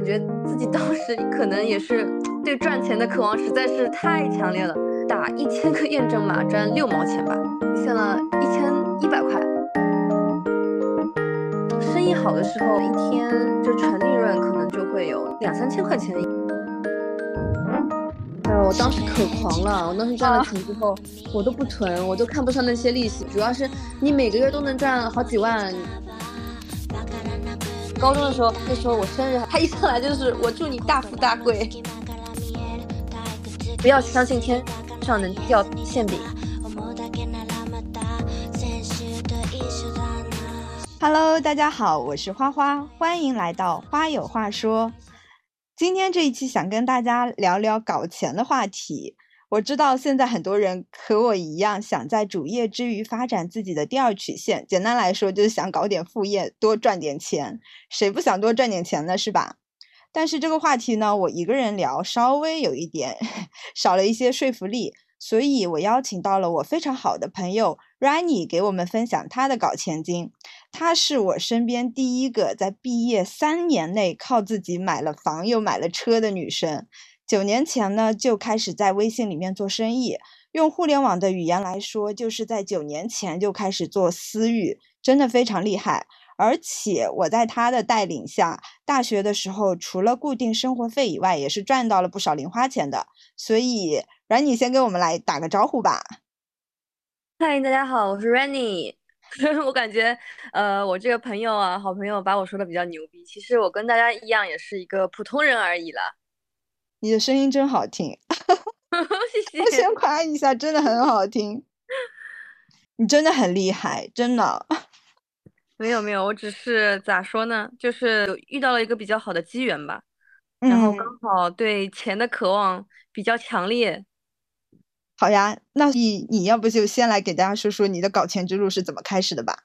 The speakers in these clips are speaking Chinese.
感觉自己当时 可能也是对赚钱的渴望实在是太强烈了，打一千个验证码赚六毛钱吧，现了一千一百块。生意好的时候，一天就纯利润可能就会有两三千块钱。呃，我当时可狂了，我当时赚了钱之后，我都不存，我都看不上那些利息，主要是你每个月都能赚好几万。高中的时候，那时候我生日，他一上来就是我祝你大富大贵，不要相信天上能掉馅饼。Hello，大家好，我是花花，欢迎来到花有话说。今天这一期想跟大家聊聊搞钱的话题。我知道现在很多人和我一样，想在主业之余发展自己的第二曲线。简单来说，就是想搞点副业，多赚点钱。谁不想多赚点钱呢？是吧？但是这个话题呢，我一个人聊稍微有一点 少了一些说服力，所以我邀请到了我非常好的朋友 Rani 给我们分享他的搞钱经。她是我身边第一个在毕业三年内靠自己买了房又买了车的女生。九年前呢，就开始在微信里面做生意。用互联网的语言来说，就是在九年前就开始做私域，真的非常厉害。而且我在他的带领下，大学的时候除了固定生活费以外，也是赚到了不少零花钱的。所以，Rainy 先给我们来打个招呼吧。嗨，大家好，我是 Rainy。我感觉，呃，我这个朋友啊，好朋友把我说的比较牛逼。其实我跟大家一样，也是一个普通人而已了。你的声音真好听，谢谢。先夸一下，真的很好听。你真的很厉害，真的。没有没有，我只是咋说呢，就是遇到了一个比较好的机缘吧，然后刚好对钱的渴望比较强烈。好呀，那你你要不就先来给大家说说你的搞钱之路是怎么开始的吧？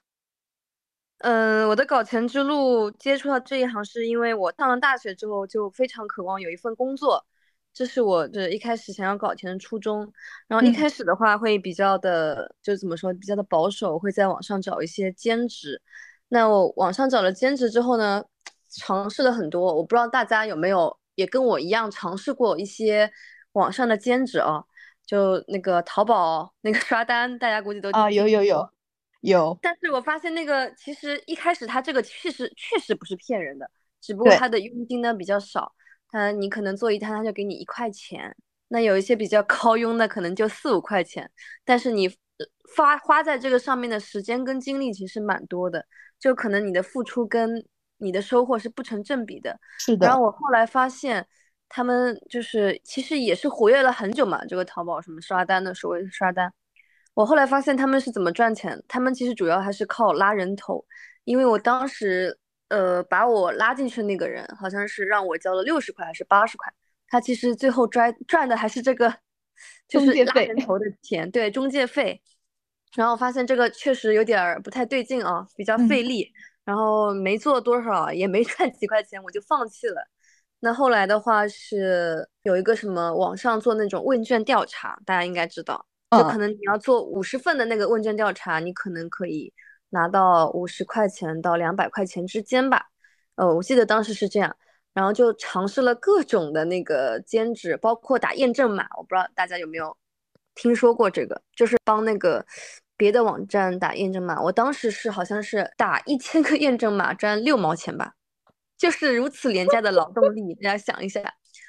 嗯，我的搞钱之路接触到这一行，是因为我上了大学之后就非常渴望有一份工作，这是我的一开始想要搞钱的初衷。然后一开始的话会比较的，就怎么说，比较的保守，会在网上找一些兼职。那我网上找了兼职之后呢，尝试了很多，我不知道大家有没有也跟我一样尝试过一些网上的兼职啊？就那个淘宝那个刷单，大家估计都啊有有有。有，但是我发现那个其实一开始他这个确实确实不是骗人的，只不过他的佣金呢比较少，他你可能做一单他就给你一块钱，那有一些比较 高佣的可能就四五块钱，但是你发花在这个上面的时间跟精力其实蛮多的，就可能你的付出跟你的收获是不成正比的。是的。然后我后来发现，他们就是其实也是活跃了很久嘛，这个淘宝什么刷单的所谓的刷单。我后来发现他们是怎么赚钱，他们其实主要还是靠拉人头，因为我当时，呃，把我拉进去的那个人，好像是让我交了六十块还是八十块，他其实最后赚赚的还是这个，就是拉人头的钱，对，中介费。然后发现这个确实有点不太对劲啊，比较费力，然后没做多少，也没 赚几块钱，我就放弃了。那后来的话是有一个什么网上做那种问卷调查，大家应该知道。就可能你要做五十份的那个问卷调查，你可能可以拿到五十块钱到两百块钱之间吧。呃，我记得当时是这样，然后就尝试了各种的那个兼职，包括打验证码。我不知道大家有没有听说过这个，就是帮那个别的网站打验证码。我当时是好像是打一千个验证码赚六毛钱吧，就是如此廉价的劳动力，大家想一下，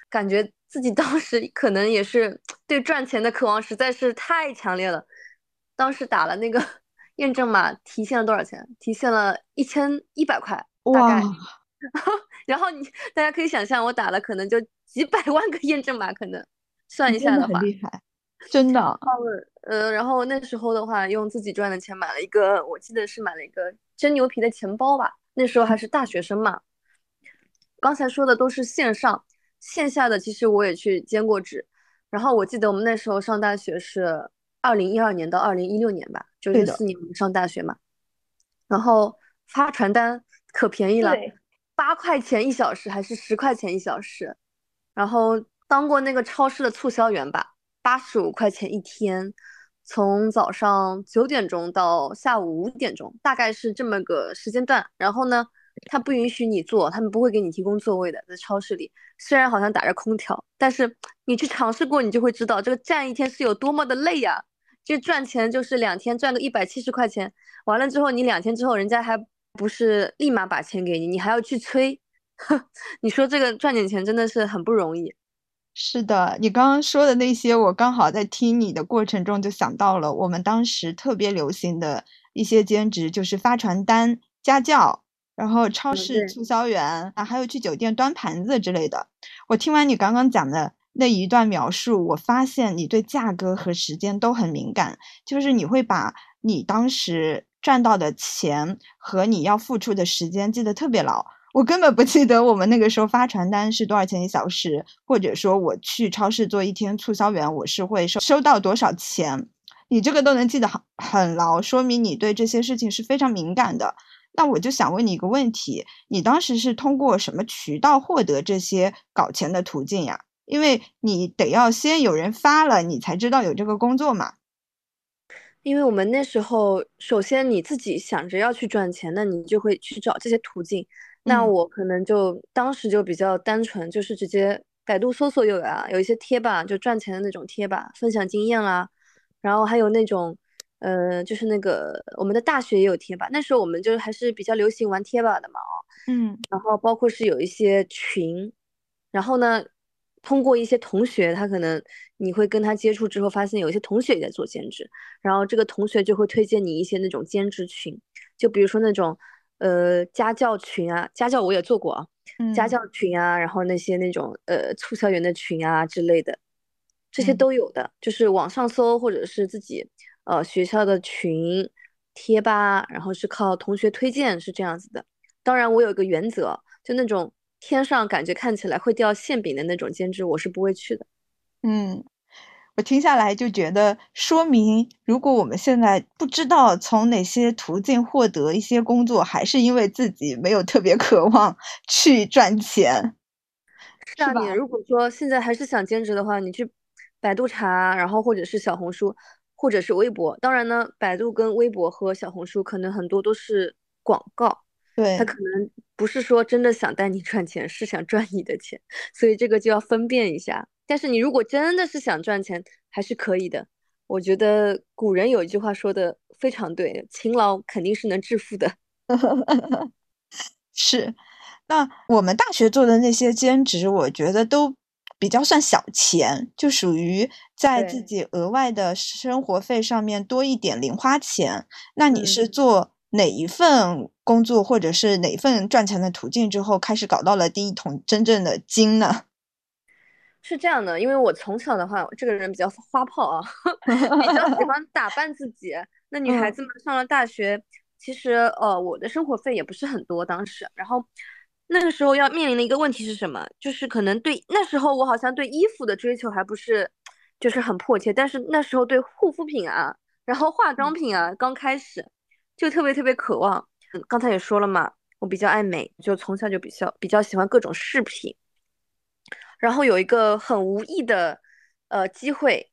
感觉。自己当时可能也是对赚钱的渴望实在是太强烈了，当时打了那个验证码，提现了多少钱？提现了一千一百块，大概。然后你大家可以想象，我打了可能就几百万个验证码，可能算一下的话，很厉害，真的。呃，然后那时候的话，用自己赚的钱买了一个，我记得是买了一个真牛皮的钱包吧。那时候还是大学生嘛。刚才说的都是线上。线下的其实我也去兼过职，然后我记得我们那时候上大学是二零一二年到二零一六年吧，就是四年我们上大学嘛。然后发传单可便宜了，八块钱一小时还是十块钱一小时。然后当过那个超市的促销员吧，八十五块钱一天，从早上九点钟到下午五点钟，大概是这么个时间段。然后呢，他不允许你坐，他们不会给你提供座位的，在超市里，虽然好像打着空调，但是你去尝试过，你就会知道这个站一天是有多么的累呀。这赚钱就是两天赚个一百七十块钱，完了之后你两天之后，人家还不是立马把钱给你，你还要去催，你说这个赚点钱真的是很不容易。是的，你刚刚说的那些，我刚好在听你的过程中就想到了我们当时特别流行的一些兼职，就是发传单、家教，然后超市促销员啊，还有去酒店端盘子之类的。我听完你刚刚讲的那一段描述，我发现你对价格和时间都很敏感，就是你会把你当时赚到的钱和你要付出的时间记得特别牢。我根本不记得我们那个时候发传单是多少钱一小时，或者说我去超市做一天促销员，我是会收收到多少钱。你这个都能记得很很牢，说明你对这些事情是非常敏感的。那我就想问你一个问题：你当时是通过什么渠道获得这些搞钱的途径呀？因为你得要先有人发了，你才知道有这个工作嘛。因为我们那时候，首先你自己想着要去赚钱，那你就会去找这些途径。那我可能就当时就比较单纯，就是直接百度搜索有啊，有一些贴吧就赚钱的那种贴吧，分享经验啦，然后还有那种，呃，就是那个我们的大学也有贴吧，那时候我们就还是比较流行玩贴吧的嘛，哦，嗯，然后包括是有一些群，然后呢，通过一些同学，他可能你会跟他接触之后，发现有一些同学也在做兼职，然后这个同学就会推荐你一些那种兼职群，就比如说那种。呃，家教群啊，家教我也做过啊，家教群啊，然后那些那种呃促销员的群啊之类的，这些都有的，就是网上搜或者是自己呃学校的群贴吧，然后是靠同学推荐是这样子的。当然，我有一个原则，就那种天上感觉看起来会掉馅饼的那种兼职，我是不会去的。嗯。我听下来就觉得，说明如果我们现在不知道从哪些途径获得一些工作，还是因为自己没有特别渴望 去赚钱。是啊，你如果说现在还是想兼职的话，你去百度查，然后或者是小红书，或者是微博。当然呢，百度跟微博和小红书可能很多都是广告，对，他可能不是说真的想带你赚钱，是想赚你的钱，所以这个就要分辨一下。但是你如果真的是想赚钱，还是可以的。我觉得古人有一句话说的非常对，勤劳肯定是能致富的。是，那我们大学做的那些兼职，我觉得都比较算小钱，就属于在自己额外的生活费上面多一点零花钱。那你是做哪一份工作，或者是哪份赚钱的途径之后，开始搞到了第一桶真正的金呢？是这样的，因为我从小的话，这个人比较花炮啊，比较喜欢打扮自己。那女孩子们，上了大学，其实呃，我的生活费也不是很多，当时。然后那个时候要面临的一个问题是什么？就是可能对那时候我好像对衣服的追求还不是就是很迫切，但是那时候对护肤品啊，然后化妆品啊，刚开始就特别特别渴望。刚才也说了嘛，我比较爱美，就从小就比较比较喜欢各种饰品。然后有一个很无意的，呃，机会，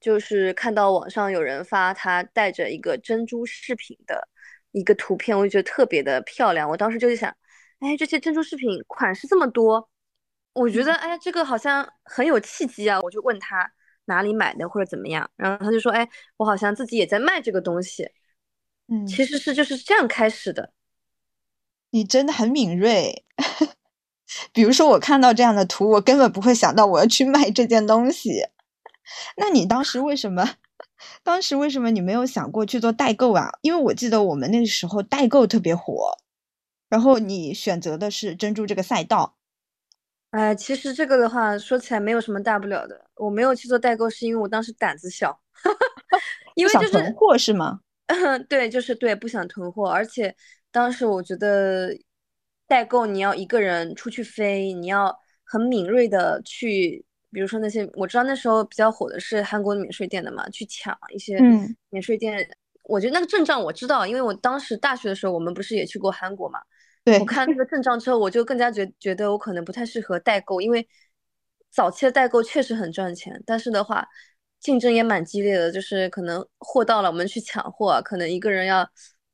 就是看到网上有人发他带着一个珍珠饰品的一个图片，我就觉得特别的漂亮。我当时就想，哎，这些珍珠饰品款式这么多，我觉得，哎，这个好像很有契机啊。我就问他哪里买的或者怎么样，然后他就说，哎，我好像自己也在卖这个东西。嗯，其实是就是这样开始的。你真的很敏锐。比如说，我看到这样的图，我根本不会想到我要去卖这件东西。那你当时为什么？当时为什么你没有想过去做代购啊？因为我记得我们那个时候代购特别火，然后你选择的是珍珠这个赛道。哎，其实这个的话说起来没有什么大不了的。我没有去做代购，是因为我当时胆子小，因为就是囤货是吗？对，就是对，不想囤货，而且当时我觉得。代购，你要一个人出去飞，你要很敏锐的去，比如说那些我知道那时候比较火的是韩国免税店的嘛，去抢一些免税店。我觉得那个阵仗我知道，因为我当时大学的时候，我们不是也去过韩国嘛。对，我看那个阵仗之后，我就更加觉觉得我可能不太适合代购，因为早期的代购确实很赚钱，但是的话竞争也蛮激烈的，就是可能货到了我们去抢货，可能一个人要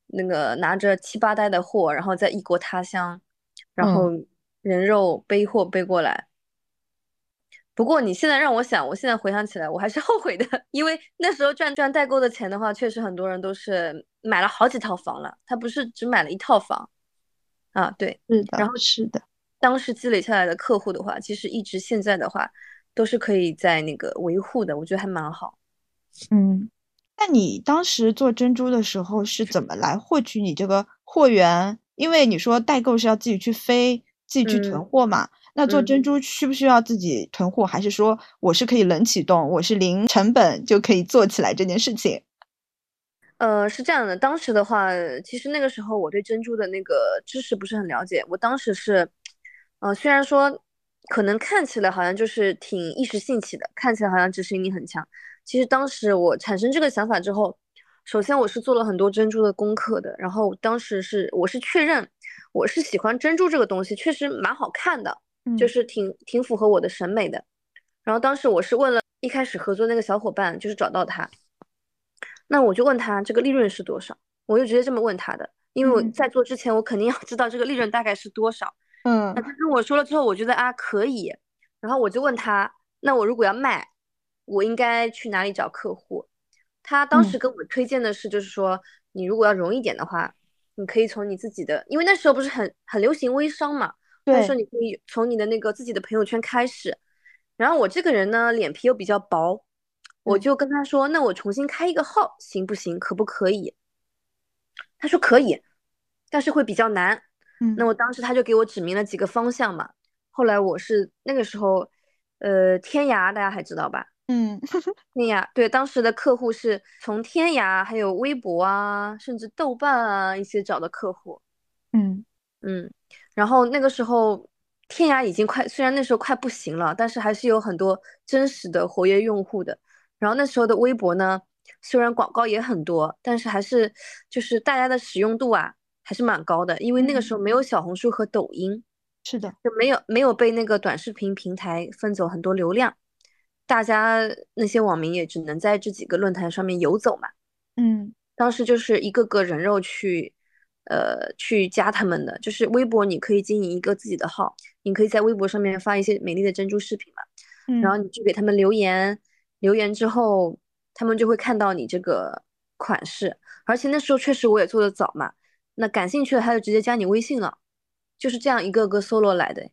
那个拿着七八袋的货，然后在异国他乡，然后人肉背货背过来。不过你现在让我想，我现在回想起来，我还是 后悔的，因为那时候赚赚代购的钱的话，确实很多人都是买了好几套房了，他不是只买了一套房，啊，对，是的，然后是的，当时积累下来的客户的话，其实一直现在的话，都是可以在那个维护的，我觉得还蛮好。嗯，那你当时做珍珠的时候是怎么来获取你这个货源？因为你说代购是要自己去飞，自己去囤货嘛。那做珍珠需不需要自己囤货，还是说我是可以冷启动，我是零成本就可以做起来这件事情？呃，是这样的，当时的话，其实那个时候我对珍珠的那个知识不是很了解。我当时是，呃，虽然说可能看起来好像就是挺一时兴起的，看起来好像执行力很强。其实当时我产生这个想法之后，首先我是做了很多珍珠的功课的，然后当时是我是确认我是喜欢珍珠这个东西，确实蛮好看的。就是挺挺符合我的审美的，然后当时我是问了一开始合作那个小伙伴，就是找到他，那我就问他这个利润是多少，我就直接这么问他的，因为我在做之前我肯定要知道这个利润大概是多少，嗯，他跟我说了之后，我觉得啊可以，然后我就问他，那我如果要卖，我应该去哪里找客户？他当时跟我推荐的是，就是说你如果要容易点的话，你可以从你自己的，因为那时候不是很很流行微商嘛。他说你可以从你的那个自己的朋友圈开始，然后我这个人呢脸皮又比较薄，我就跟他说，那我重新开一个号行不行？可不可以？他说可以，但是会比较难。嗯，那我当时他就给我指明了几个方向嘛。后来我是那个时候，呃，天涯大家还知道吧？嗯，天涯对，当时的客户是从天涯还有微博啊，甚至豆瓣啊一些找的客户。嗯嗯。然后那个时候，天涯已经快，虽然那时候快不行了，但是还是有很多真实的活跃用户的。然后那时候的微博呢，虽然广告也很多，但是还是就是大家的使用度啊，还是蛮高的。因为那个时候没有小红书和抖音，是的，就没有没有被那个短视频平台分走很多流量，大家那些网民也只能在这几个论坛上面游走嘛。嗯，当时就是一个个人肉去。呃，去加他们的就是微博，你可以经营一个自己的号，你可以在微博上面发一些美丽的珍珠视频嘛，然后你去给他们留言，留言之后，他们就会看到你这个款式，而且那时候确实我也做的早嘛，那感兴趣的他就直接加你微信了，就是这样一个个搜罗来的。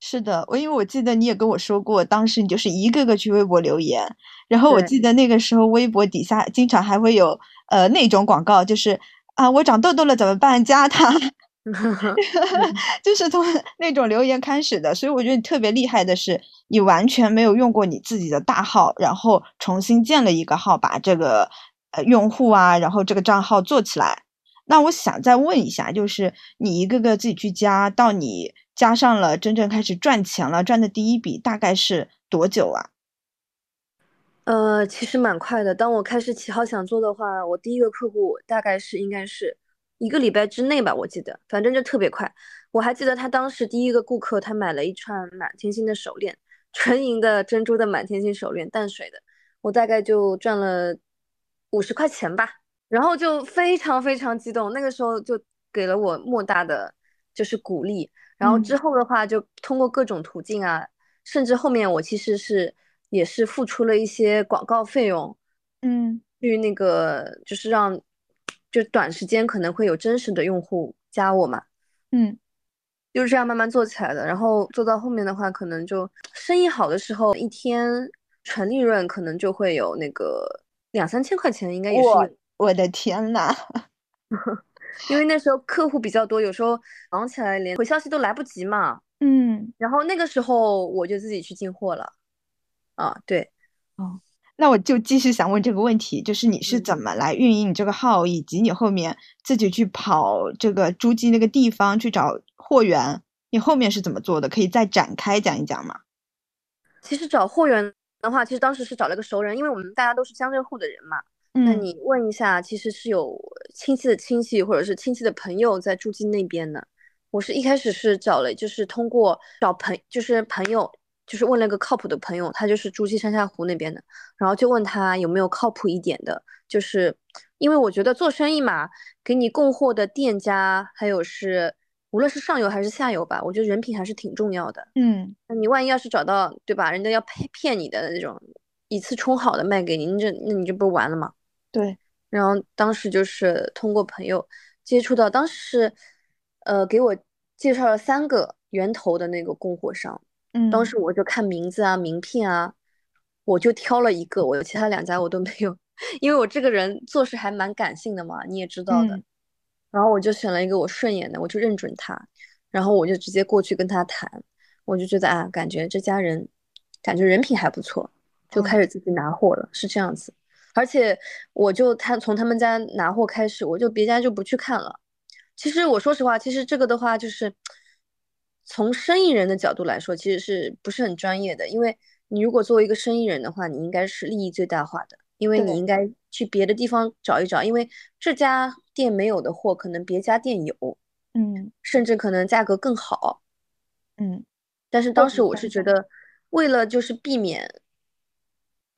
是的，我因为我记得你也跟我说过，当时你就是一个个去微博留言，然后我记得那个时候微博底下经常还会有呃那种广告，就是。啊，我长痘痘了怎么办？加他 就是从那种留言开始的。所以我觉得你特别厉害的是，你完全没有用过你自己的大号，然后重新建了一个号，把这个呃用户啊，然后这个账号做起来。那我想再问一下，就是你一个个自己去加，到你加上了真正开始赚钱了，赚的第一笔大概是多久啊？呃，其实蛮快的。当我开始起号想做的话，我第一个客户大概是应该是一个礼拜之内吧，我记得，反正就特别快。我还记得他当时第一个顾客，他买了一串满天星的手链，纯银的珍珠的满天星手链，淡水的，我大概就赚了五十块钱吧，然后就非常非常激动，那个时候就给了我莫大的就是鼓励。然后之后的话，就通过各种途径啊，甚至后面我其实是。也是付出了一些广告费用，嗯，去那个就是让，就短时间可能会有真实的用户加我嘛，嗯，就是这样慢慢做起来的。然后做到后面的话，可能就生意好的时候，一天纯利润可能就会有那个两三千块钱，应该也是。我的天呐，因为那时候客户比较多，有时候忙起来连回消息都来不及嘛，嗯，然后那个时候我就自己去进货了。啊，对，哦，那我就继续想问这个问题，就是你是怎么来运营你这个号，以及你后面自己去跑这个诸暨那个地方去找货源，你后面是怎么做的？可以再展开讲一讲吗？其实找货源的话，其实当时是找了个熟人，因为我们大家都是江浙沪的人嘛。那你问一下，其实是有亲戚的亲戚或者是亲戚的朋友在诸暨那边的。我是一开始是找了，就是通过找朋，就是朋友。就是问了个靠谱的朋友，他就是诸暨山下湖那边的，然后就问他有没有靠谱一点的，就是因为我觉得做生意嘛，给你供货的店家，还有是无论是上游还是下游吧，我觉得人品还是挺重要的。嗯，那你万一要是找到对吧，人家要骗骗你的那种，一次充好的卖给你，你这那你这不是完了吗？对。然后当时就是通过朋友接触到，当时呃给我介绍了三个源头的那个供货商。嗯，当时我就看名字啊、名片啊，我就挑了一个，我其他两家我都没有。因为我这个人做事还蛮感性的嘛，你也知道的。然后我就选了一个我顺眼的，我就认准他，然后我就直接过去跟他谈。我就觉得啊，感觉这家人感觉人品还不错，就开始自己拿货了，是这样子。而且我就他从他们家拿货开始，我就别家就不去看了。其实我说实话，其实这个的话就是从生意人的角度来说，其实是不是很专业的？因为你如果作为一个生意人的话，你应该是利益最大化的。因为你应该去别的地方找一找，因为这家店没有的货，可能别家店有，嗯，甚至可能价格更好，嗯。但是当时我是觉得，为了就是避免，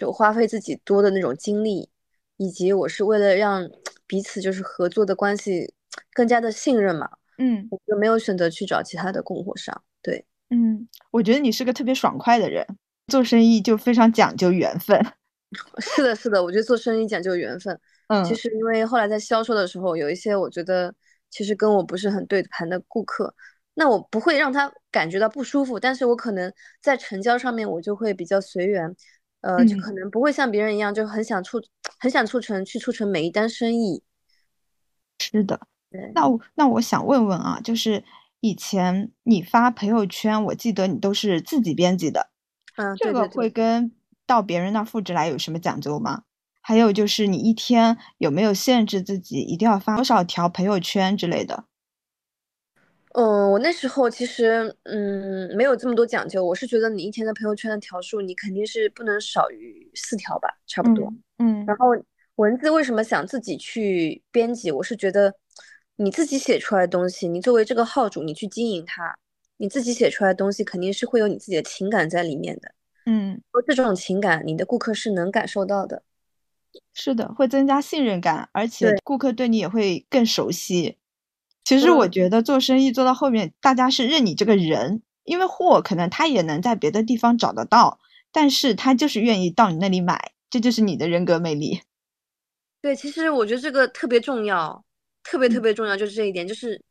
就花费自己多的那种精力，以及我是为了让彼此就是合作的关系更加的信任嘛，嗯，我就没有选择去找其他的供货商。对，嗯，我觉得你是个特别爽快的人，做生意就非常讲究缘分。是的，是的，我觉得做生意讲究缘分。嗯，其实因为后来在销售的时候，有一些我觉得其实跟我不是很对盘的顾客，那我不会让他感觉到不舒服，但是我可能在成交上面我就会比较随缘，呃，就可能不会像别人一样就很想促很想促成去促成每一单生意。是的，对。那那我想问问啊，就是以前你发朋友圈，我记得你都是自己编辑的，嗯，这个会跟。到别人那复制来有什么讲究吗？还有就是你一天有没有限制自己一定要发多少条朋友圈之类的？嗯，我那时候其实嗯没有这么多讲究，我是觉得你一天的朋友圈的条数你肯定是不能少于四条吧，差不多。嗯。然后文字为什么想自己去编辑？我是觉得你自己写出来的东西，你作为这个号主，你去经营它，你自己写出来的东西肯定是会有你自己的情感在里面的。嗯，这种情感，你的顾客是能感受到的。是的，会增加信任感，而且顾客对你也会更熟悉。其实我觉得做生意做到后面，大家是认你这个人，因为货可能他也能在别的地方找得到，但是他就是愿意到你那里买，这就是你的人格魅力。对，其实我觉得这个特别重要，特别特别重要，就是这一点，就是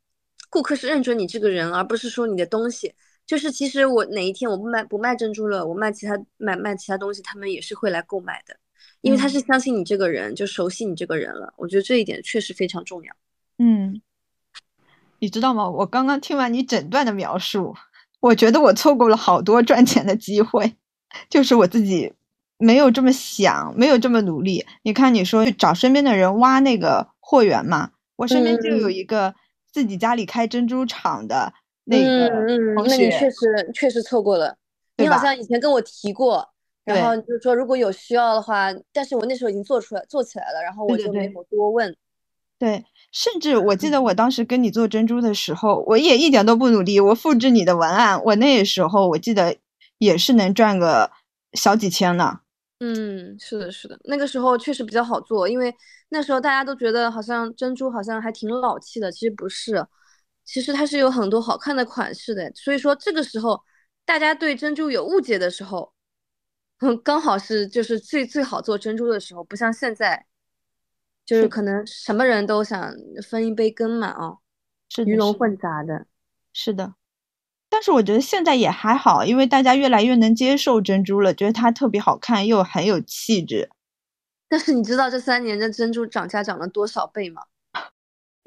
顾客是认准你这个人，而不是说你的东西。就是其实我哪一天我不卖不卖珍珠了，我卖其他买卖其他东西，他们也是会来购买的，因为他是相信你这个人，就熟悉你这个人了。我觉得这一点确实非常重要。嗯，你知道吗？我刚刚听完你整段的描述，我觉得我错过了好多赚钱的机会，就是我自己没有这么想，没有这么努力。你看，你说找身边的人挖那个货源嘛，我身边就有一个自己家里开珍珠厂的。嗯嗯，那你确实确实错过了。你好像以前跟我提过，然后就是说如果有需要的话，但是我那时候已经做出来做起来了，然后我就没有多问。对，甚至我记得我当时跟你做珍珠的时候，我也一点都不努力，我复制你的文案，我那时候我记得也是能赚个小几千呢。嗯，是的，是的，那个时候确实比较好做，因为那时候大家都觉得好像珍珠好像还挺老气的，其实不是。其实它是有很多好看的款式的，所以说这个时候大家对珍珠有误解的时候，刚好是就是最最好做珍珠的时候，不像现在，就是可能什么人都想分一杯羹嘛，哦，是鱼龙混杂的，是的。但是我觉得现在也还好，因为大家越来越能接受珍珠了，觉得它特别好看又很有气质。但 是你知道这三年的珍珠涨价涨了多少倍吗？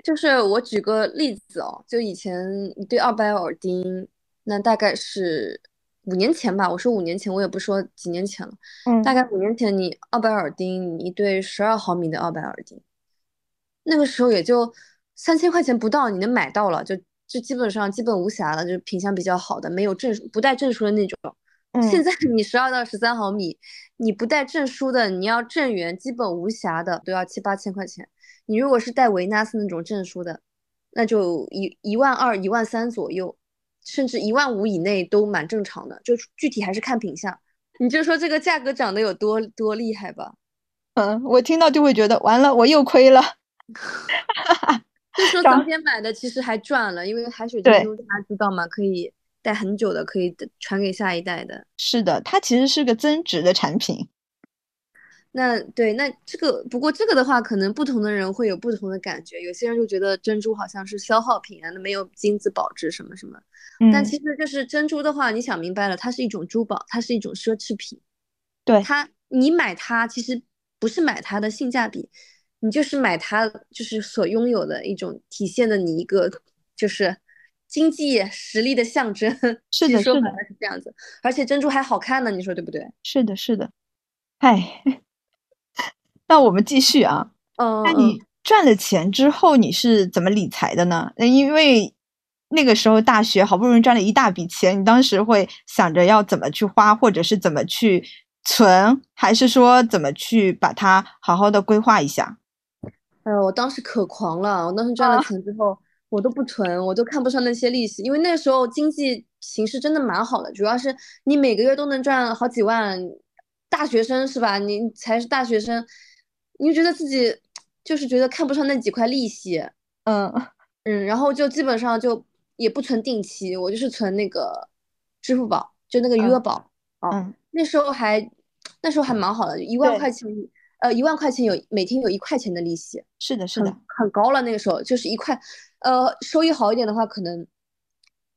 就是我举个例子哦，就以前一对二百耳钉，那大概是五年前吧。我说五年前，我也不说几年前了。嗯，大概五年前，你奥白耳钉，你一对十二毫米的奥白耳钉，那个时候也就三千块钱不到，你能买到了，就就基本上基本无瑕了，就是品相比较好的，没有证不带证书的那种。现在你十二到十三毫米，你不带证书的，你要正圆、基本无瑕的，都要七八千块钱。你如果是带维纳斯那种证书的，那就一一万二、一万三左右，甚至一万五以内都蛮正常的。就具体还是看品相。你就说这个价格涨得有多多厉害吧？嗯，我听到就会觉得完了，我又亏了。就说早点买的其实还赚了，因为海水珍珠大家知道吗？可以戴很久的，可以传给下一代的。是的，它其实是个增值的产品。那对，那这个不过这个的话，可能不同的人会有不同的感觉。有些人就觉得珍珠好像是消耗品啊，那没有金子保值什么什么。但其实就是珍珠的话，你想明白了，它是一种珠宝，它是一种奢侈品。对它，你买它其实不是买它的性价比，你就是买它就是所拥有的一种体现的你一个就是经济实力的象征。是的，是的，是这样子。而且珍珠还好看呢，你说对不对？是的，是的。嗨。那我们继续啊，嗯，那你赚了钱之后你是怎么理财的呢？因为那个时候大学好不容易赚了一大笔钱，你当时会想着要怎么去花，或者是怎么去存，还是说怎么去把它好好的规划一下？哎呦，我当时可狂了！我当时赚了钱之后，我都不存，我都看不上那些利息，因为那个时候经济形势真的蛮好的，主要是你每个月都能赚好几万，大学生是吧？你才是大学生。你就觉得自己就是觉得看不上那几块利息，嗯嗯，然后就基本上就也不存定期，我就是存那个支付宝，就那个余额宝啊。那时候还那时候还蛮好的，一万块钱，呃，一万块钱有每天有一块钱的利息，是的，是的，很高了。那个时候就是一块，呃，收益好一点的话，可能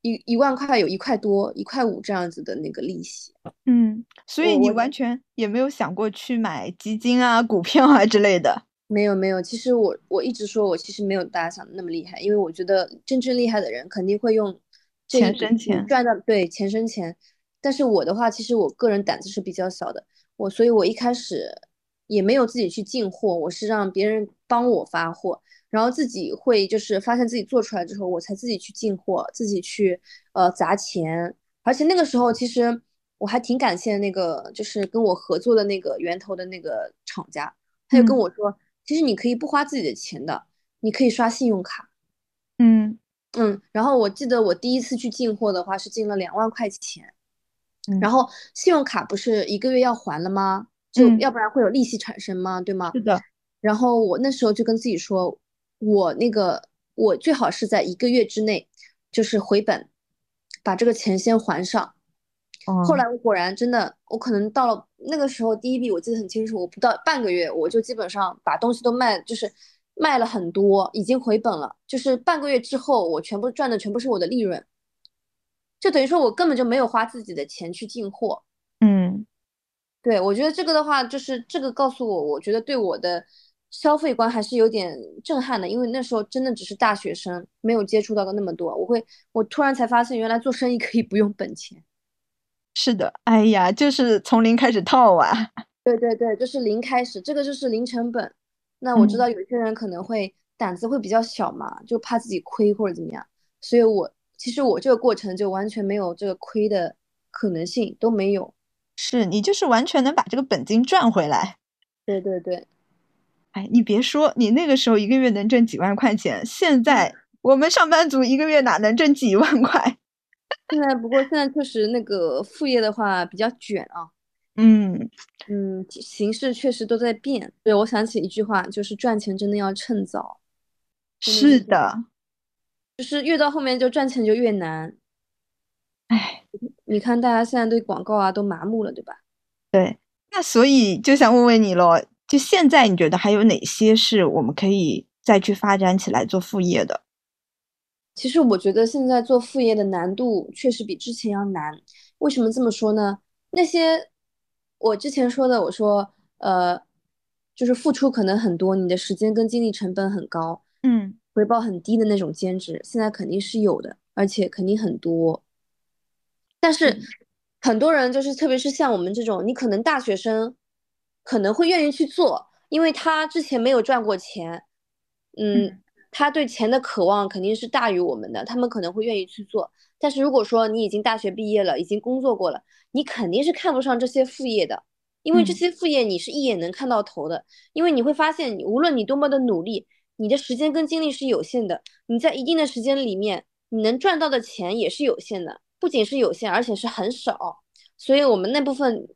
一一万块有一块多，一块五这样子的那个利息。嗯，所以你完全也没有想过去买基金啊、股票啊之类的。没有没有，其实我我一直说我其实没有大家想的那么厉害，因为我觉得真正厉害的人肯定会用钱生钱赚到对钱生钱。但是我的话，其实我个人胆子是比较小的，我所以我一开始也没有自己去进货，我是让别人帮我发货，然后自己会就是发现自己做出来之后，我才自己去进货，自己去呃砸钱。而且那个时候其实。我还挺感谢那个，就是跟我合作的那个源头的那个厂家，他就跟我说，其实你可以不花自己的钱的，你可以刷信用卡。嗯嗯，然后我记得我第一次去进货的话是进了两万块钱，然后信用卡不是一个月要还了吗？就要不然会有利息产生吗？对吗？是的。然后我那时候就跟自己说，我那个我最好是在一个月之内，就是回本，把这个钱先还上。后来我果然真的，我可能到了那个时候，第一笔我记得很清楚，我不到半个月，我就基本上把东西都卖，就是卖了很多，已经回本了。就是半个月之后，我全部赚的全部是我的利润，就等于说我根本就没有花自己的钱去进货。嗯，对，我觉得这个的话，就是这个告诉我，我觉得对我的消费观还是有点震撼的，因为那时候真的只是大学生，没有接触到过那么多，我会，我突然才发现，原来做生意可以不用本钱。是的，哎呀，就是从零开始套啊。对对对，就是零开始，这个就是零成本。那我知道有些人可能会胆子会比较小嘛，就怕自己亏或者怎么样。所以我其实我这个过程就完全没有这个亏的可能性都没有。是你就是完全能把这个本金赚回来。对对对，哎，你别说，你那个时候一个月能挣几万块钱，现在我们上班族一个月哪能挣几万块？现在不过现在确实那个副业的话比较卷啊，嗯嗯，形势确实都在变。对我想起一句话，就是赚钱真的要趁早。是的，就是越到后面就赚钱就越难。哎，你看大家现在对广告啊都麻木了，对吧？对，那所以就想问问你咯，就现在你觉得还有哪些是我们可以再去发展起来做副业的？其实我觉得现在做副业的难度确实比之前要难。为什么这么说呢？那些我之前说的，我说呃，就是付出可能很多，你的时间跟精力成本很高，嗯，回报很低的那种兼职，现在肯定是有的，而且肯定很多。但是很多人就是，特别是像我们这种，你可能大学生可能会愿意去做，因为他之前没有赚过钱，嗯。他对钱的渴望肯定是大于我们的，他们可能会愿意去做。但是如果说你已经大学毕业了，已经工作过了，你肯定是看不上这些副业的，因为这些副业你是一眼能看到头的。因为你会发现，你无论你多么的努力，你的时间跟精力是有限的，你在一定的时间里面，你能赚到的钱也是有限的，不仅是有限，而且是很少。所以我们那部分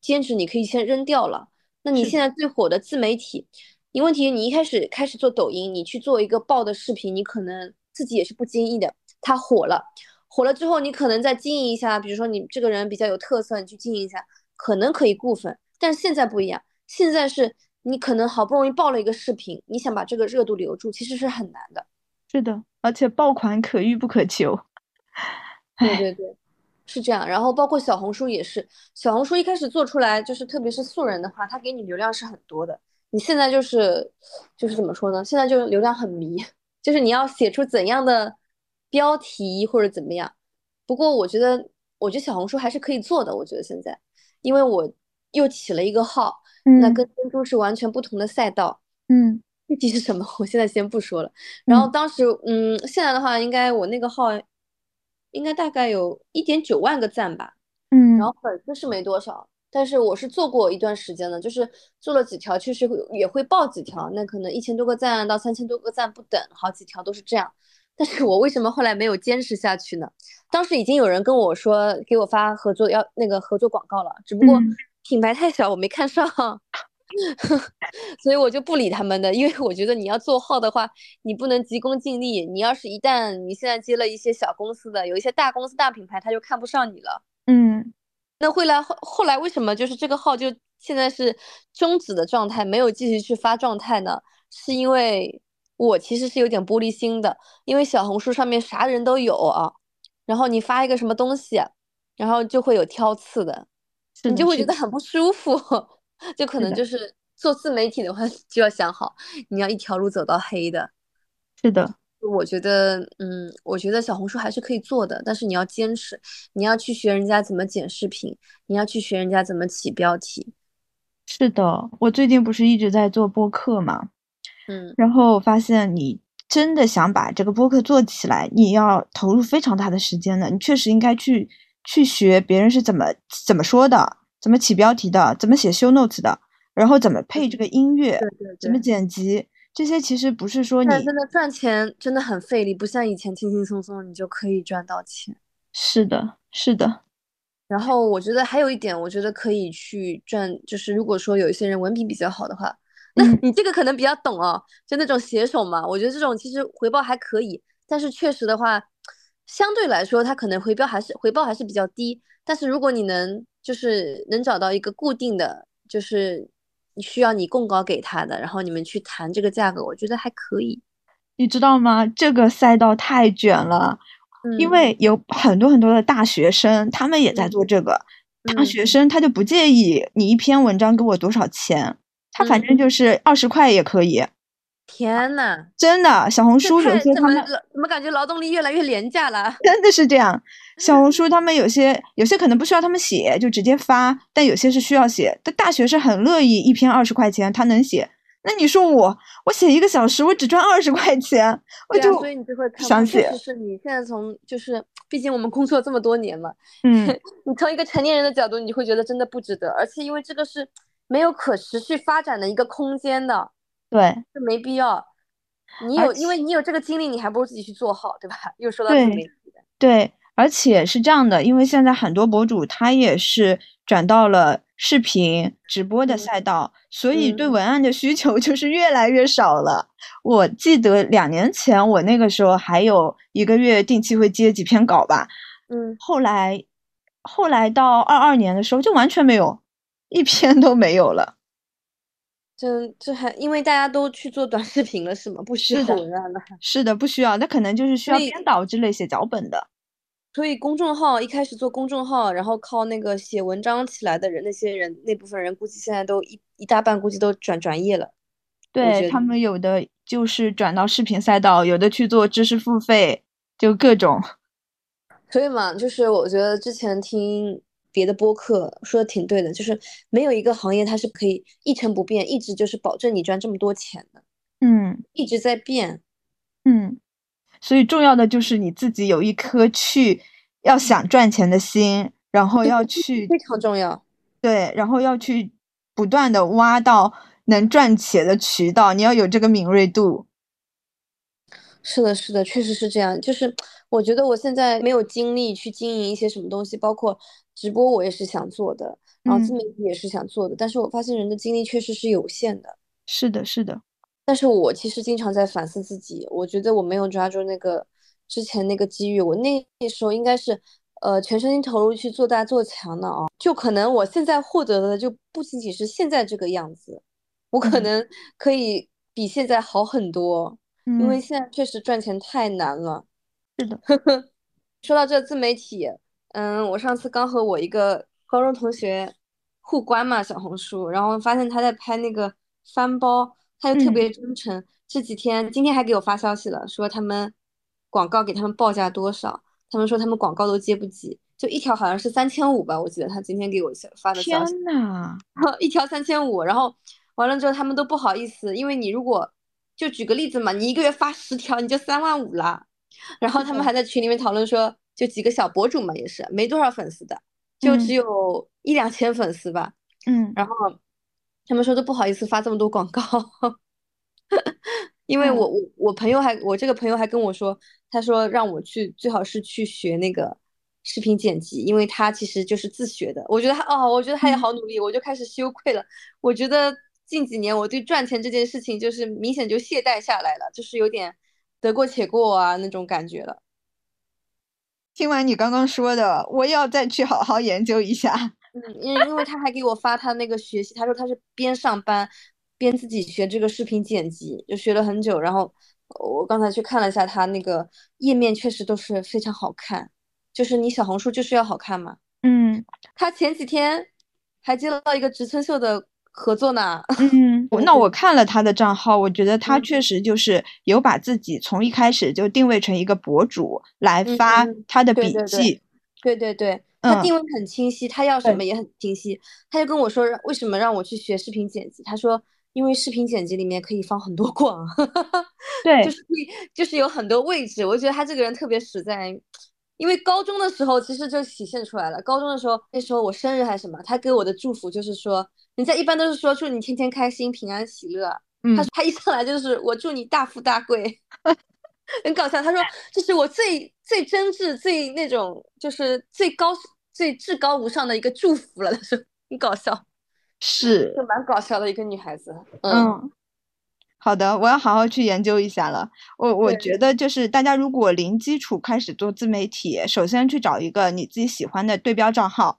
兼职你可以先扔掉了，那你现在最火的自媒体，你问题你一开始开始做抖音，你去做一个爆的视频，你可能自己也是不经意的，它火了，火了之后你可能再经营一下，比如说你这个人比较有特色，你去经营一下，可能可以固粉。但是现在不一样，现在是你可能好不容易爆了一个视频，你想把这个热度留住，其实是很难的。是的，而且爆款可遇不可求。对对对，是这样。然后包括小红书也是，小红书一开始做出来就是，特别是素人的话，它给你流量是很多的。你现在就是就是怎么说呢？现在就是流量很迷，就是你要写出怎样的标题或者怎么样。不过我觉得，我觉得小红书还是可以做的。我觉得现在，因为我又起了一个号，那嗯跟珍珠是完全不同的赛道。嗯具体是什么，我现在先不说了。然后嗯当时，嗯，现在的话，应该我那个号应该大概有一点九万个赞吧，嗯然嗯后粉丝是没多少，但是我是做过一段时间的，就是做了几条，确实会也会爆几条，那可能一千多个赞到三千多个赞不等，好几条都是这样。但是我为什么后来没有坚持下去呢？当时已经有人跟我说给我发合作要那个合作广告了，只不过嗯品牌太小，我没看上。所以我就不理他们的，因为我觉得你要做号的话，你不能急功近利。你要是一旦你现在接了一些小公司的，有一些大公司大品牌，他就看不上你了。嗯那后来后后来为什么就是这个号就现在是终止的状态，没有继续去发状态呢？是因为我其实是有点玻璃心的，因为小红书上面啥人都有啊，然后你发一个什么东西，然后就会有挑刺的，你就会觉得很不舒服，就可能就是做自媒体的话，就要想好，你要一条路走到黑的。是的，我觉得，嗯，我觉得小红书还是可以做的，但是你要坚持，你要去学人家怎么剪视频，你要去学人家怎么起标题，是的。我最近不是一直在做播客嘛，嗯，然后我发现你真的想把这个播客做起来，你要投入非常大的时间的。你确实应该去去学别人是怎么怎么说的，怎么起标题的，怎么写 show notes 的，然后怎么配这个音乐，对对怎么。剪辑，这些其实不是说你真的赚钱真的很费力，不像以前轻轻松松你就可以赚到钱。是的，是的，然后我觉得还有一点，我觉得可以去赚，就是如果说有一些人文笔比较好的话，那嗯你这个可能比较懂哦，就那种写手嘛，我觉得这种其实回报还可以，但是确实的话，相对来说它可能回报还是回报还是比较低。但是如果你能就是能找到一个固定的，就是你需要你供稿给他的，然后你们去谈这个价格，我觉得还可以。你知道吗？这个赛道太卷了，因嗯为有很多很多的大学生，他们也在嗯做这个。大嗯学生他就不介意你一篇文章给我多少钱，他反嗯，正就是二十块也可以。天呐，真的，小红书有些他们怎么感觉劳动力越来越廉价了？真的是这样。小红书他们有些有些可能不需要他们写，就直接发，但有些是需要写。但大学生很乐意一篇二十块钱，他能写。那你说我，我写一个小时，我只赚二十块钱，我就所以你就会看想不，确写。实是你现在从就是，毕竟我们工作这么多年嘛，嗯，你从一个成年人的角度，你会觉得真的不值得，而且因为这个是没有可持续发展的一个空间的，对就没必要。你有，因为你有这个精力，你还不如自己去做好，对吧？又说到自对媒体的，对，而且是这样的，因为现在很多博主他也是转到了视频直播的嗯赛道，所以对嗯文案的需求就是越来越少了。我记得两年前我那个时候还有一个月定期会接几篇稿吧，嗯，后来后来到二二年的时候就完全没有，一篇都没有了。这这还因为大家都去做短视频了，是吗？不需要文案了。是的，不需要，那可能就是需要编导之类写脚本的。所以公众号一开始做公众号，然后靠那个写文章起来的人，那些人那部分人估计现在都一一大半估计都转专业了。我对，他们有的就是转到视频赛道，有的去做知识付费，就各种。所以嘛，就是我觉得之前听别的播客说的挺对的，就是没有一个行业它是可以一成不变，一直就是保证你赚这么多钱的，嗯一直在变。嗯，所以重要的就是你自己有一颗去要想赚钱的心，然后要去非常重要。对，然后要去不断的挖到能赚钱的渠道，你要有这个敏锐度。是的，是的，确实是这样。就是我觉得我现在没有精力去经营一些什么东西，包括直播，我也是想做的，然后自媒体也是想做的。但是我发现人的精力确实是有限的。是的，是的。但是我其实经常在反思自己，我觉得我没有抓住那个之前那个机遇。我那时候应该是，呃，全身心投入去做大做强的啊。就可能我现在获得的就不仅仅是现在这个样子，我可能可以比现在好很多。因为现在确实赚钱太难了。是的，说到这自媒体，嗯，我上次刚和我一个高中同学互关嘛，小红书，然后发现他在拍那个翻包，他就特别真诚。这几天，今天还给我发消息了，说他们广告给他们报价多少，他们说他们广告都接不起，就一条好像是三千五吧，我记得他今天给我发的消息。天呐，一条三千五，然后完了之后他们都不好意思，因为你如果。就举个例子嘛，你一个月发十条，你就三万五了。然后他们还在群里面讨论说，就几个小博主嘛，也是没多少粉丝的，就只有一两千粉丝吧。嗯。然后他们说都不好意思发这么多广告，因为我我我朋友还我这个朋友还跟我说，他说让我去最好是去学那个视频剪辑，因为他其实就是自学的。我觉得他哦，我觉得他也好努力，我就开始羞愧了。我觉得。近几年，我对赚钱这件事情就是明显就懈怠下来了，就是有点得过且过啊那种感觉了。听完你刚刚说的，我要再去好好研究一下。嗯，因因为他还给我发他那个学习，他说他是边上班边自己学这个视频剪辑，就学了很久。然后我刚才去看了一下他那个页面，确实都是非常好看。就是你小红书就是要好看嘛。嗯，他前几天还接到一个植村秀的。合作呢？嗯，那我看了他的账号，我觉得他确实就是有把自己从一开始就定位成一个博主来发他的笔记。对对对，他定位很清晰，他要什么也很清晰。他就跟我说，为什么让我去学视频剪辑？他说，因为视频剪辑里面可以放很多广，对，就是就是有很多位置。我觉得他这个人特别实在。因为高中的时候其实就体现出来了。高中的时候，那时候我生日还是什么，他给我的祝福就是说，人家一般都是说祝你天天开心、平安喜乐。嗯，他他一上来就是我祝你大富大贵，很搞笑。他说这是我最最真挚、最那种就是最高、最至高无上的一个祝福了。他说很搞笑，是就蛮搞笑的一个女孩子。嗯。好的，我要好好去研究一下了。我我觉得就是大家如果零基础开始做自媒体，首先去找一个你自己喜欢的对标账号，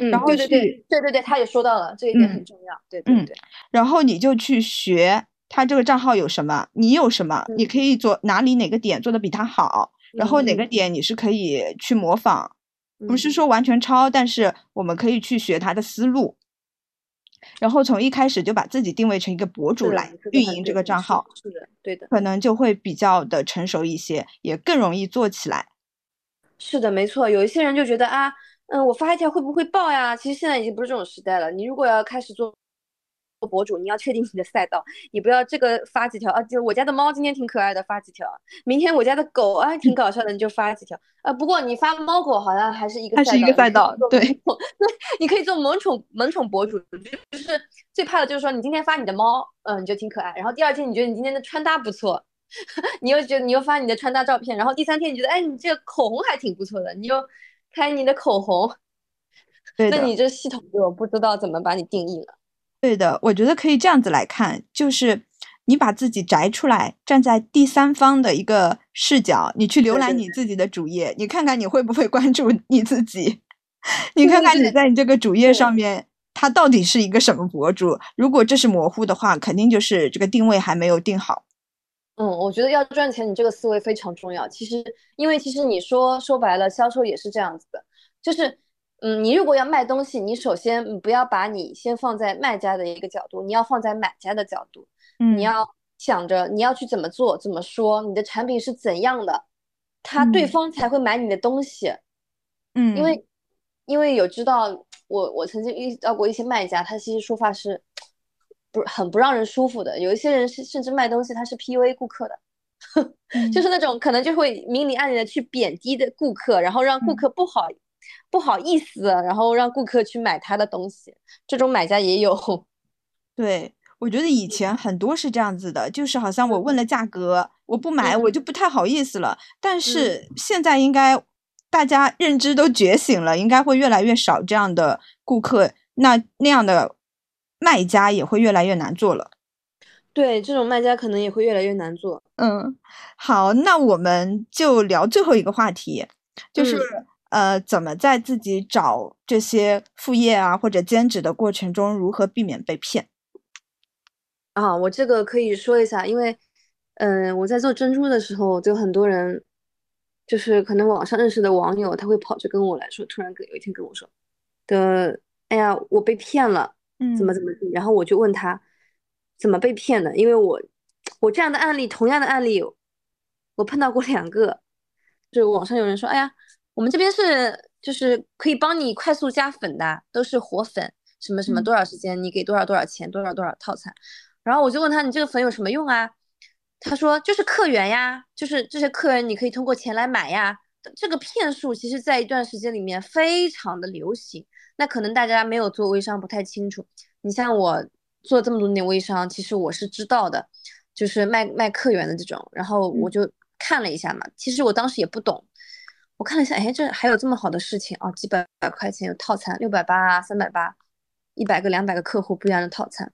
嗯，对对对对对对，他也说到了这一点很重要，对对对。然后你就去学他这个账号有什么，你有什么，你可以做哪里哪个点做的比他好，然后哪个点你是可以去模仿，不是说完全抄，但是我们可以去学他的思路。然后从一开始就把自己定位成一个博主来运营这个账号，是的，对的，可能就会比较的成熟一些，也更容易做起来。是的，没错。有一些人就觉得啊，嗯，我发一条会不会爆呀？其实现在已经不是这种时代了。你如果要开始做。做博主，你要确定你的赛道，你不要这个发几条啊，就我家的猫今天挺可爱的，发几条；明天我家的狗啊挺搞笑的，你就发几条。啊，不过你发猫狗好像还是一个，还是一个赛道，对 对，你可以做萌宠萌宠博主，就是最怕的就是说你今天发你的猫，嗯，你就挺可爱，然后第二天你觉得你今天的穿搭不错，你又觉得你又发你的穿搭照片，然后第三天你觉得哎你这个口红还挺不错的，你又开你的口红，对那你这系统就不知道怎么把你定义了。对的，我觉得可以这样子来看，就是你把自己摘出来，站在第三方的一个视角，你去浏览你自己的主页，你看看你会不会关注你自己，你看看你在你这个主页上面，他到底是一个什么博主？如果这是模糊的话，肯定就是这个定位还没有定好。嗯，我觉得要赚钱，你这个思维非常重要。其实，因为其实你说说白了，销售也是这样子的，就是。嗯，你如果要卖东西，你首先不要把你先放在卖家的一个角度，你要放在买家的角度。嗯，你要想着你要去怎么做，怎么说，你的产品是怎样的，他对方才会买你的东西。嗯，因为因为有知道我我曾经遇到过一些卖家，他其实说话是不很不让人舒服的。有一些人是甚至卖东西他是 PUA 顾客的，就是那种可能就会明里暗里的去贬低的顾客，然后让顾客不好。不好意思，然后让顾客去买他的东西，这种买家也有。对我觉得以前很多是这样子的，就是好像我问了价格，我不买，我就不太好意思了。但是现在应该大家认知都觉醒了，应该会越来越少这样的顾客，那那样的卖家也会越来越难做了。对，这种卖家可能也会越来越难做。嗯，好，那我们就聊最后一个话题，就是呃，怎么在自己找这些副业啊或者兼职的过程中，如何避免被骗？啊，我这个可以说一下，因为，嗯，我在做珍珠的时候，就很多人，就是可能网上认识的网友，他会跑去跟我来说，突然有一天跟我说的，哎呀，我被骗了，嗯，怎么怎么地，然后我就问他怎么被骗的，因为我我这样的案例，同样的案例，我碰到过两个，就网上有人说，哎呀，我们这边是就是可以帮你快速加粉的，都是活粉，什么什么多少时间，你给多少多少钱，多少多少套餐。然后我就问他，你这个粉有什么用啊？他说就是客源呀，就是这些客人你可以通过钱来买呀。这个骗术其实，在一段时间里面非常的流行。那可能大家没有做微商，不太清楚。你像我做这么多年微商，其实我是知道的，就是卖卖客源的这种。然后我就看了一下嘛，其实我当时也不懂。我看了一下，哎，这还有这么好的事情啊？几百块钱有套餐，六百八啊，三百八，一百个、两百个客户不一样的套餐。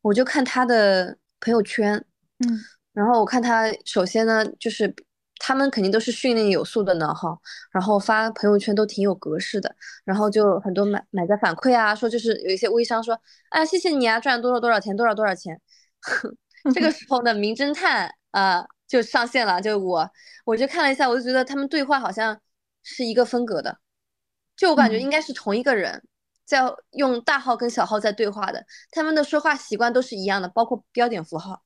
我就看他的朋友圈，嗯，然后我看他首先呢，就是他们肯定都是训练有素的呢，哈，然后发朋友圈都挺有格式的，然后就很多买买家反馈啊，说就是有一些微商说，啊，谢谢你啊，赚了多少多少钱，多少多少钱，这个时候呢，名侦探啊就上线了，就我我就看了一下，我就觉得他们对话好像是一个风格的，就我感觉应该是同一个人。在用大号跟小号在对话的，他们的说话习惯都是一样的，包括标点符号。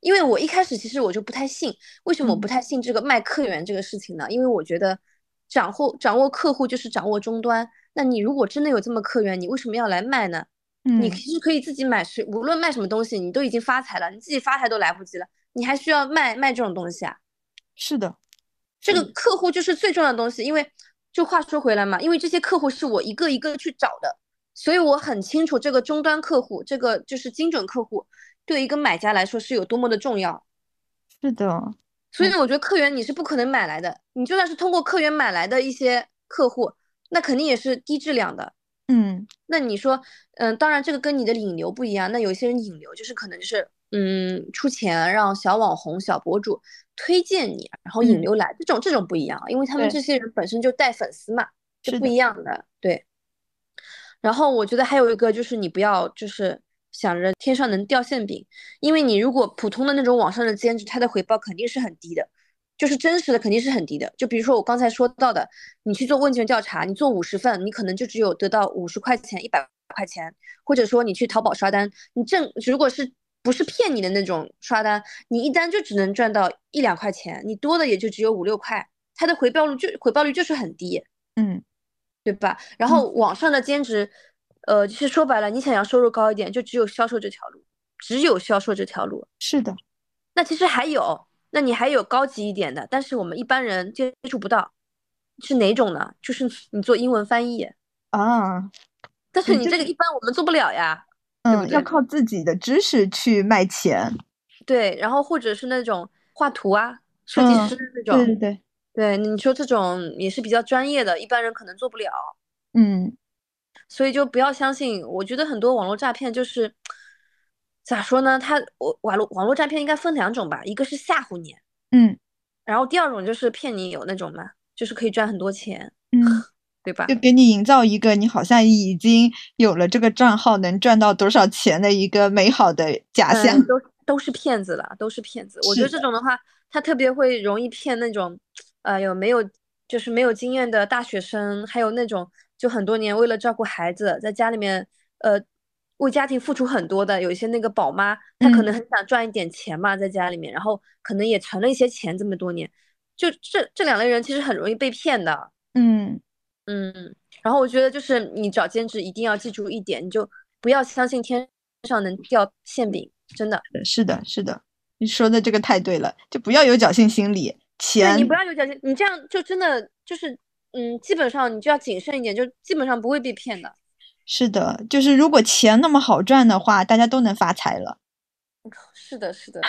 因为我一开始其实我就不太信，为什么我不太信这个卖客源这个事情呢？因为我觉得掌握掌握客户就是掌握终端。那你如果真的有这么客源，你为什么要来卖呢？嗯，你其实可以自己买，是无论卖什么东西，你都已经发财了，你自己发财都来不及了，你还需要卖卖这种东西啊？是的，这个客户就是最重要的东西，因为。就话说回来嘛，因为这些客户是我一个一个去找的，所以我很清楚这个终端客户，这个就是精准客户，对一个买家来说是有多么的重要。是的，所以我觉得客源你是不可能买来的，你就算是通过客源买来的一些客户，那肯定也是低质量的。嗯，那你说，嗯，当然这个跟你的引流不一样，那有些人引流就是可能就是。嗯，出钱让小网红、小博主推荐你，然后引流来，这种这种不一样，因为他们这些人本身就带粉丝嘛，是不一样的。对。然后我觉得还有一个就是你不要就是想着天上能掉馅饼，因为你如果普通的那种网上的兼职，它的回报肯定是很低的，就是真实的肯定是很低的。就比如说我刚才说到的，你去做问卷调查，你做五十份，你可能就只有得到五十块钱、一百块钱，或者说你去淘宝刷单，你挣如果是。不是骗你的那种刷单，你一单就只能赚到一两块钱，你多的也就只有五六块，它的回报率就回报率就是很低，嗯，对吧？然后网上的兼职，呃，其实说白了，你想要收入高一点，就只有销售这条路，只有销售这条路。是的，那其实还有，那你还有高级一点的，但是我们一般人接触不到，是哪种呢？就是你做英文翻译啊，但是你这个一般我们做不了呀。嗯，要靠自己的知识去卖钱，对，然后或者是那种画图啊，设计师那种，对对对，对，你说这种也是比较专业的，一般人可能做不了，嗯，所以就不要相信。我觉得很多网络诈骗就是咋说呢？他我网络网络诈骗应该分两种吧，一个是吓唬你，嗯，然后第二种就是骗你有那种嘛，就是可以赚很多钱，嗯。对吧？就给你营造一个你好像已经有了这个账号能赚到多少钱的一个美好的假象，都都是骗子了，都是骗子。我觉得这种的话，他特别会容易骗那种，呃，有没有就是没有经验的大学生，还有那种就很多年为了照顾孩子，在家里面呃为家庭付出很多的，有一些那个宝妈，她可能很想赚一点钱嘛，在家里面，然后可能也存了一些钱，这么多年，就这这两类人其实很容易被骗的，嗯。嗯，然后我觉得就是你找兼职一定要记住一点，你就不要相信天上能掉馅饼，真的是的，是的，你说的这个太对了，就不要有侥幸心理。钱你不要有侥幸，你这样就真的就是，嗯，基本上你就要谨慎一点，就基本上不会被骗的。是的，就是如果钱那么好赚的话，大家都能发财了。是的，是的，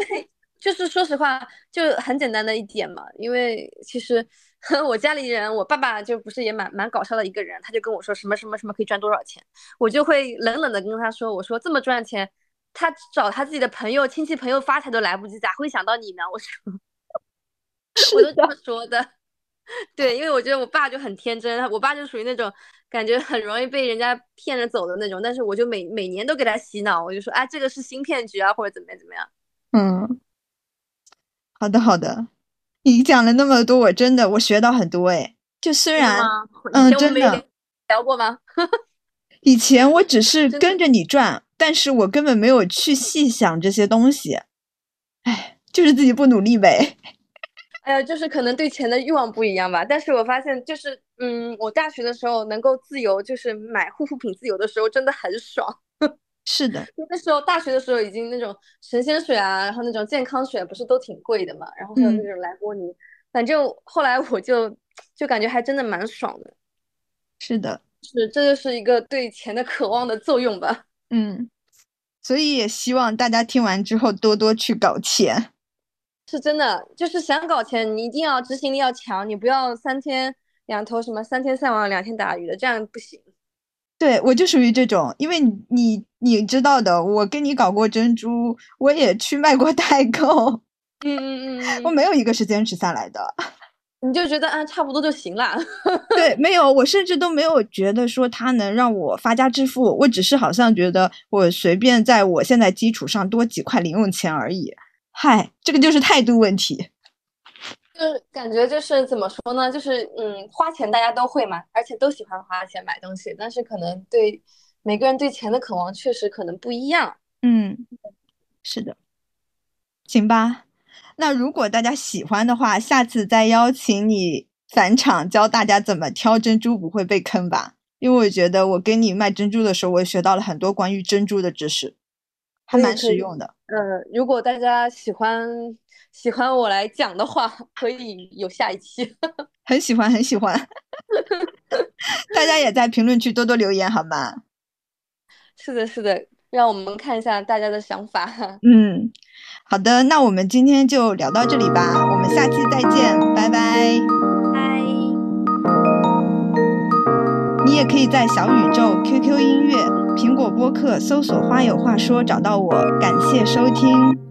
就是说实话，就很简单的一点嘛。因为其实 我家里人，我爸爸就不是也蛮蛮搞笑的一个人，他就跟我说什么什么什么可以赚多少钱，我就会冷冷的跟他说，我说这么赚钱，他找他自己的朋友亲戚朋友发财都来不及，咋会想到你呢？我说，我都这么说的。对，因为我觉得我爸就很天真，我爸就属于那种感觉很容易被人家骗着走的那种，但是我就每每年都给他洗脑，我就说，哎，这个是新骗局啊，或者怎么样怎么样。嗯，好的好的，你讲了那么多，我真的我学到很多哎。就虽然，嗯，真的聊过吗？以前我只是跟着你转，但是我根本没有去细想这些东西。哎，就是自己不努力呗。哎呀，就是可能对钱的欲望不一样吧。但是我发现，就是嗯，我大学的时候能够自由，就是买护肤品自由的时候，真的很爽。是的，那时候大学的时候已经那种神仙水啊，然后那种健康水不是都挺贵的嘛，然后还有那种莱波尼，反正后来我就就感觉还真的蛮爽的。是的，是这就是一个对钱的渴望的作用吧。嗯，所以也希望大家听完之后多多去搞钱。是真的，就是想搞钱，你一定要执行力要强，你不要三天两头什么三天晒网两天打鱼的，这样不行。对我就属于这种，因为你你知道的，我跟你搞过珍珠，我也去卖过代购，嗯嗯嗯，我没有一个是坚持下来的。你就觉得啊，差不多就行了。对，没有，我甚至都没有觉得说它能让我发家致富，我只是好像觉得我随便在我现在基础上多几块零用钱而已。嗨，这个就是态度问题，就是感觉就是怎么说呢？就是嗯，花钱大家都会嘛，而且都喜欢花钱买东西，但是可能对每个人对钱的渴望确实可能不一样。嗯，是的，行吧。那如果大家喜欢的话，下次再邀请你返场教大家怎么挑珍珠不会被坑吧？因为我觉得我跟你卖珍珠的时候，我也学到了很多关于珍珠的知识。还蛮实用的。嗯，如果大家喜欢喜欢我来讲的话，可以有下一期。很喜欢，很喜欢。大家也在评论区多多留言，好吗？是的，是的，让我们看一下大家的想法。嗯，好的，那我们今天就聊到这里吧，我们下期再见，拜拜。拜。你也可以在小宇宙、QQ 音乐。苹果播客搜索“花有话说”找到我，感谢收听。